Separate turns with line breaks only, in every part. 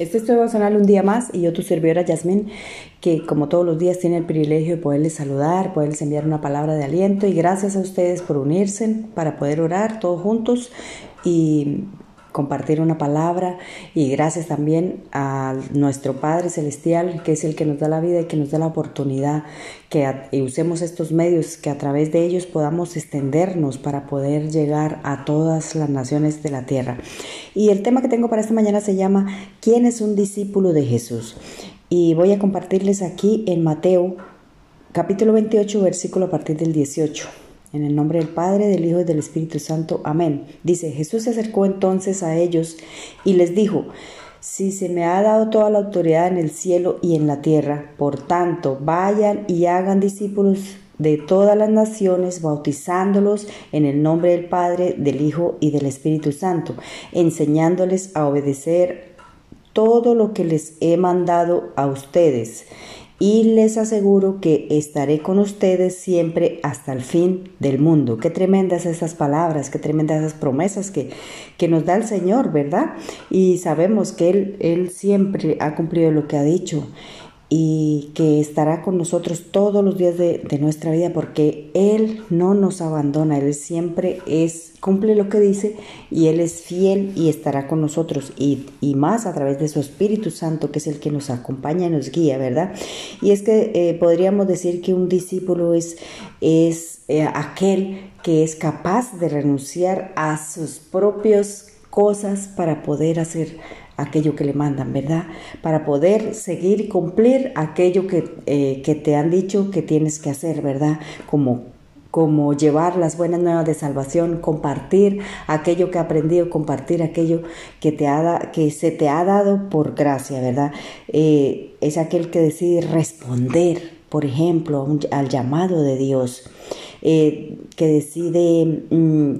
Este es tu devocional un día más y yo tu servidora Yasmín, que como todos los días tiene el privilegio de poderles saludar, poderles enviar una palabra de aliento y gracias a ustedes por unirse para poder orar todos juntos y compartir una palabra y gracias también a nuestro Padre Celestial, que es el que nos da la vida y que nos da la oportunidad que usemos estos medios, que a través de ellos podamos extendernos para poder llegar a todas las naciones de la tierra. Y el tema que tengo para esta mañana se llama ¿Quién es un discípulo de Jesús? Y voy a compartirles aquí en Mateo capítulo 28, versículo a partir del 18. En el nombre del Padre, del Hijo y del Espíritu Santo. Amén. Dice, Jesús se acercó entonces a ellos y les dijo, si se me ha dado toda la autoridad en el cielo y en la tierra, por tanto, vayan y hagan discípulos de todas las naciones, bautizándolos en el nombre del Padre, del Hijo y del Espíritu Santo, enseñándoles a obedecer todo lo que les he mandado a ustedes y les aseguro que estaré con ustedes siempre hasta el fin del mundo. Qué tremendas esas palabras, qué tremendas esas promesas que, que nos da el Señor, ¿verdad? Y sabemos que Él, Él siempre ha cumplido lo que ha dicho y que estará con nosotros todos los días de, nuestra vida porque Él no nos abandona, Él siempre es, cumple lo que dice y Él es fiel y estará con nosotros y, más a través de su Espíritu Santo que es el que nos acompaña y nos guía, ¿verdad? Y es que eh, podríamos decir que un discípulo es, es eh, aquel que es capaz de renunciar a sus propias cosas para poder hacer aquello que le mandan, ¿verdad? Para poder seguir y cumplir aquello que, eh, que te han dicho que tienes que hacer, ¿verdad? Como como llevar las buenas nuevas de salvación, compartir aquello que ha aprendido, compartir aquello que, te ha que se te ha dado por gracia, ¿verdad? Eh, es aquel que decide responder, por ejemplo, al llamado de Dios, eh, que decide mm,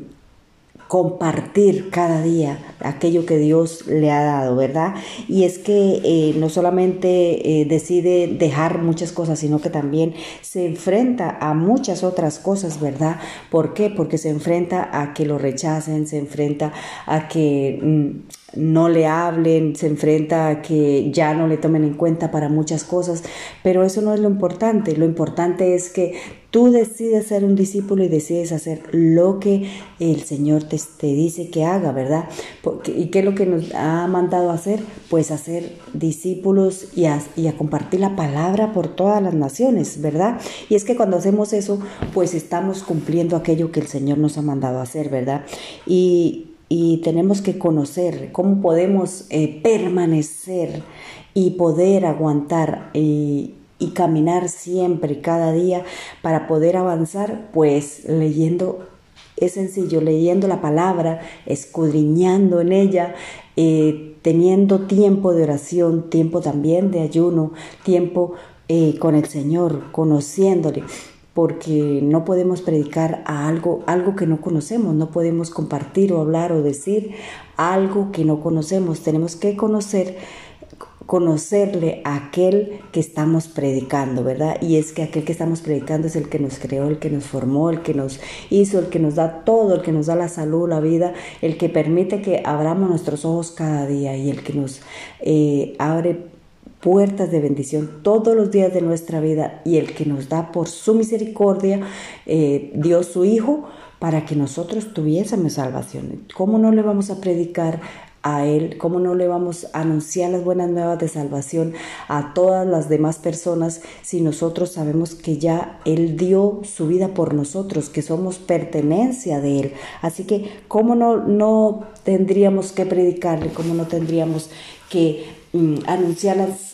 compartir cada día aquello que Dios le ha dado, ¿verdad? Y es que eh, no solamente eh, decide dejar muchas cosas, sino que también se enfrenta a muchas otras cosas, ¿verdad? ¿Por qué? Porque se enfrenta a que lo rechacen, se enfrenta a que... Mm, no le hablen, se enfrenta a que ya no le tomen en cuenta para muchas cosas, pero eso no es lo importante, lo importante es que tú decides ser un discípulo y decides hacer lo que el Señor te, dice que haga, ¿verdad? ¿Y qué es lo que nos ha mandado a hacer? Pues hacer discípulos y a, y a compartir la palabra por todas las naciones, ¿verdad? Y es que cuando hacemos eso, pues estamos cumpliendo aquello que el Señor nos ha mandado a hacer, ¿verdad? Y, y tenemos que conocer cómo podemos eh, permanecer y poder aguantar y, y caminar siempre, cada día, para poder avanzar, pues leyendo es sencillo, leyendo la palabra, escudriñando en ella, eh, teniendo tiempo de oración, tiempo también de ayuno, tiempo eh, con el Señor, conociéndole porque no podemos predicar a algo, algo que no conocemos, no podemos compartir o hablar o decir algo que no conocemos, tenemos que conocer conocerle a aquel que estamos predicando, ¿verdad? Y es que aquel que estamos predicando es el que nos creó, el que nos formó, el que nos hizo, el que nos da todo, el que nos da la salud, la vida, el que permite que abramos nuestros ojos cada día y el que nos eh, abre puertas de bendición todos los días de nuestra vida y el que nos da por su misericordia, eh, su Hijo para que nosotros tuviésemos salvación. ¿Cómo no le vamos a predicar a Él? ¿Cómo no le vamos a anunciar las buenas nuevas de salvación a todas las demás personas si nosotros sabemos que ya Él dio su vida por nosotros, que somos pertenencia de Él? Así que, ¿cómo no, no tendríamos que predicarle? ¿Cómo no tendríamos que mm, anunciar las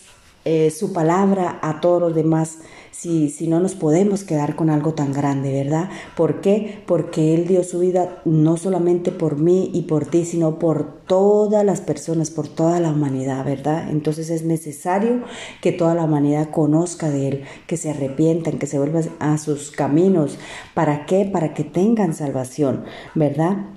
eh, su palabra a todos los demás, si, si no nos podemos quedar con algo tan grande, ¿verdad? ¿Por qué? Porque Él dio su vida no solamente por mí y por ti, sino por todas las personas, por toda la humanidad, ¿verdad? Entonces es necesario que toda la humanidad conozca de Él, que se arrepientan, que se vuelvan a sus caminos. ¿Para qué? Para que tengan salvación, ¿verdad?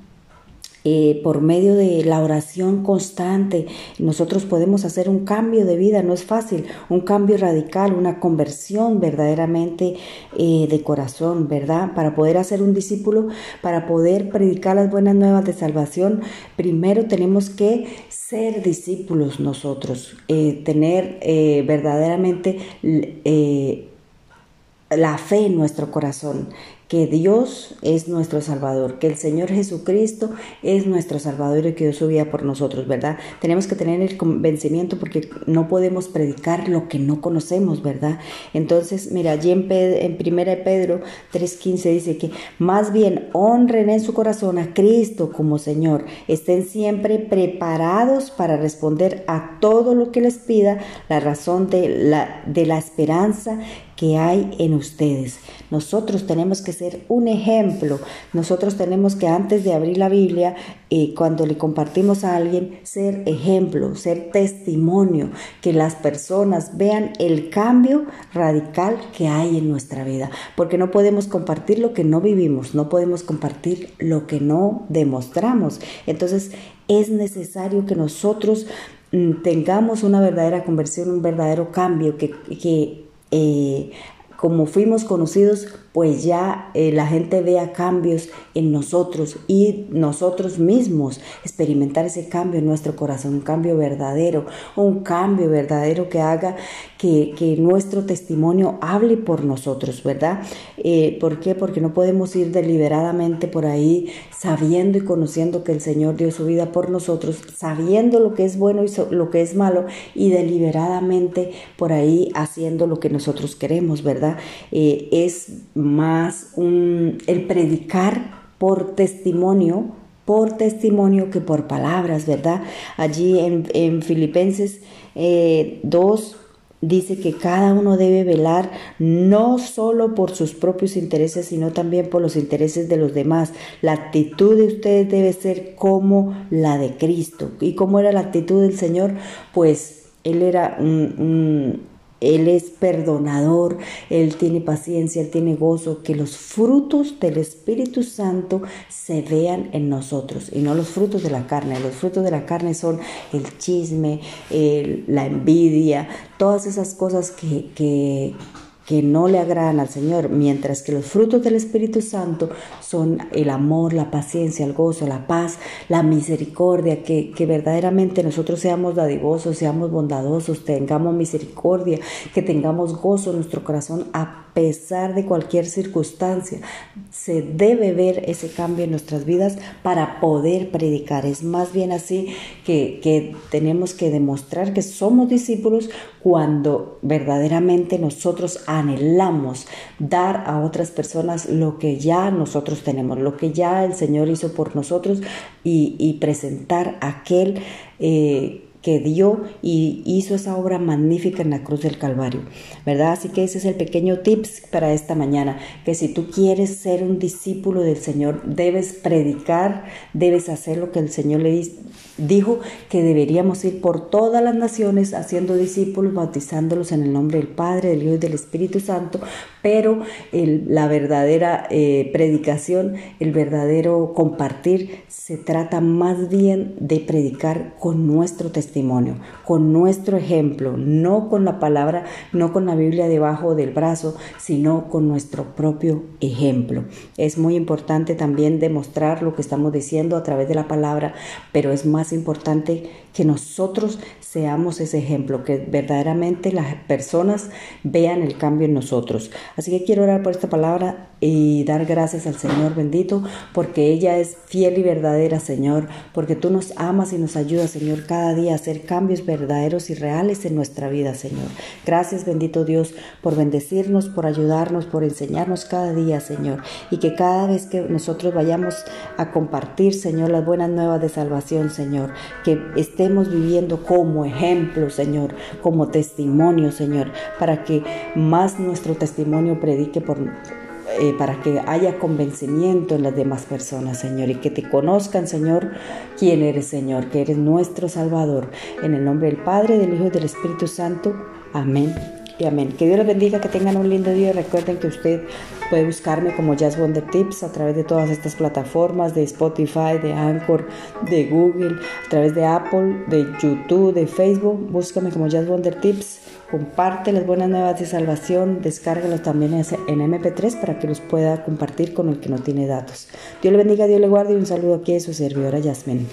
Eh, por medio de la oración constante, nosotros podemos hacer un cambio de vida, no es fácil, un cambio radical, una conversión verdaderamente eh, de corazón, ¿verdad? Para poder hacer un discípulo, para poder predicar las buenas nuevas de salvación, primero tenemos que ser discípulos nosotros, eh, tener verdaderamente la fe en nuestro corazón, que Dios es nuestro Salvador, que el Señor Jesucristo es nuestro Salvador y que dio su vida por nosotros, ¿verdad? Tenemos que tener el convencimiento porque no podemos predicar lo que no conocemos, ¿verdad? Entonces, mira, allí en, en 1 Pedro 3.15 dice que más bien honren en su corazón a Cristo como Señor, estén siempre preparados para responder a todo lo que les pida la razón de la, de la esperanza que hay en ustedes. Nosotros tenemos que ser un ejemplo. Nosotros tenemos que antes de abrir la Biblia, eh, cuando le compartimos a alguien, ser ejemplo, ser testimonio, que las personas vean el cambio radical que hay en nuestra vida. Porque no podemos compartir lo que no vivimos, no podemos compartir lo que no demostramos. Entonces es necesario que nosotros mm, tengamos una verdadera conversión, un verdadero cambio, que, que eh, como fuimos conocidos pues ya eh, la gente vea cambios en nosotros y nosotros mismos experimentar ese cambio en nuestro corazón, un cambio verdadero, un cambio verdadero que haga que, nuestro testimonio hable por nosotros, ¿verdad? Eh, ¿Por qué? Porque no podemos ir deliberadamente por ahí sabiendo y conociendo que el Señor dio su vida por nosotros, sabiendo lo que es bueno y lo que es malo y deliberadamente por ahí haciendo lo que nosotros queremos, ¿verdad? Eh, es más el predicar por testimonio, por testimonio que por palabras, ¿verdad? Allí en, Filipenses 2 eh, dice que cada uno debe velar no solo por sus propios intereses, sino también por los intereses de los demás. La actitud de ustedes debe ser como la de Cristo. ¿Y cómo era la actitud del Señor? Pues él era un él es perdonador, Él tiene paciencia, Él tiene gozo, que los frutos del Espíritu Santo se vean en nosotros y no los frutos de la carne. Los frutos de la carne son el chisme, la envidia, todas esas cosas que, que, que no le agradan al Señor, mientras que los frutos del Espíritu Santo son el amor, la paciencia, el gozo, la paz, la misericordia, que, que verdaderamente nosotros seamos dadivosos, seamos bondadosos, tengamos misericordia, que tengamos gozo en nuestro corazón a pesar de cualquier circunstancia. Se debe ver ese cambio en nuestras vidas para poder predicar. Es más bien así que, que tenemos que demostrar que somos discípulos cuando verdaderamente nosotros anhelamos dar a otras personas lo que ya nosotros tenemos, lo que ya el Señor hizo por nosotros y, presentar aquel eh, que dio y hizo esa obra magnífica en la cruz del Calvario, ¿verdad? Así que ese es el pequeño tips para esta mañana, que si tú quieres ser un discípulo del Señor, debes predicar, debes hacer lo que el Señor le dijo, que deberíamos ir por todas las naciones haciendo discípulos, bautizándolos en el nombre del Padre, del Hijo y del Espíritu Santo, pero la verdadera eh, predicación, el verdadero compartir, se trata más bien de predicar con nuestro testimonio, con nuestro ejemplo, no con la palabra, no con la Biblia debajo del brazo, sino con nuestro propio ejemplo. Es muy importante también demostrar lo que estamos diciendo a través de la palabra, pero es más importante que nosotros seamos ese ejemplo, que verdaderamente las personas vean el cambio en nosotros. Así que quiero orar por esta palabra y dar gracias al Señor bendito, porque ella es fiel y verdadera, Señor, porque tú nos amas y nos ayudas, Señor, cada día a hacer cambios verdaderos y reales en nuestra vida, Señor. Gracias, bendito Dios, por bendecirnos, por ayudarnos, por enseñarnos cada día, Señor, y que cada vez que nosotros vayamos a compartir, Señor, las buenas nuevas de salvación, Señor, que estemos viviendo como ejemplo, Señor, como testimonio, Señor, para que más nuestro testimonio predique por eh, para que haya convencimiento en las demás personas, Señor, y que te conozcan, Señor, quién eres, Señor, que eres nuestro Salvador. En el nombre del Padre, del Hijo y del Espíritu Santo. Amén y amén. Que Dios les bendiga, que tengan un lindo día. Recuerden que usted puede buscarme como Jazz Wonder Tips a través de todas estas plataformas, de Spotify, de Anchor, de Google, a través de Apple, de YouTube, de Facebook. Búscame como Jazz Wonder Tips. Comparte las buenas nuevas de salvación, descárgalos también en MP3 para que los pueda compartir con el que no tiene datos. Dios le bendiga, Dios le guarde y un saludo aquí de su servidora Yasmin.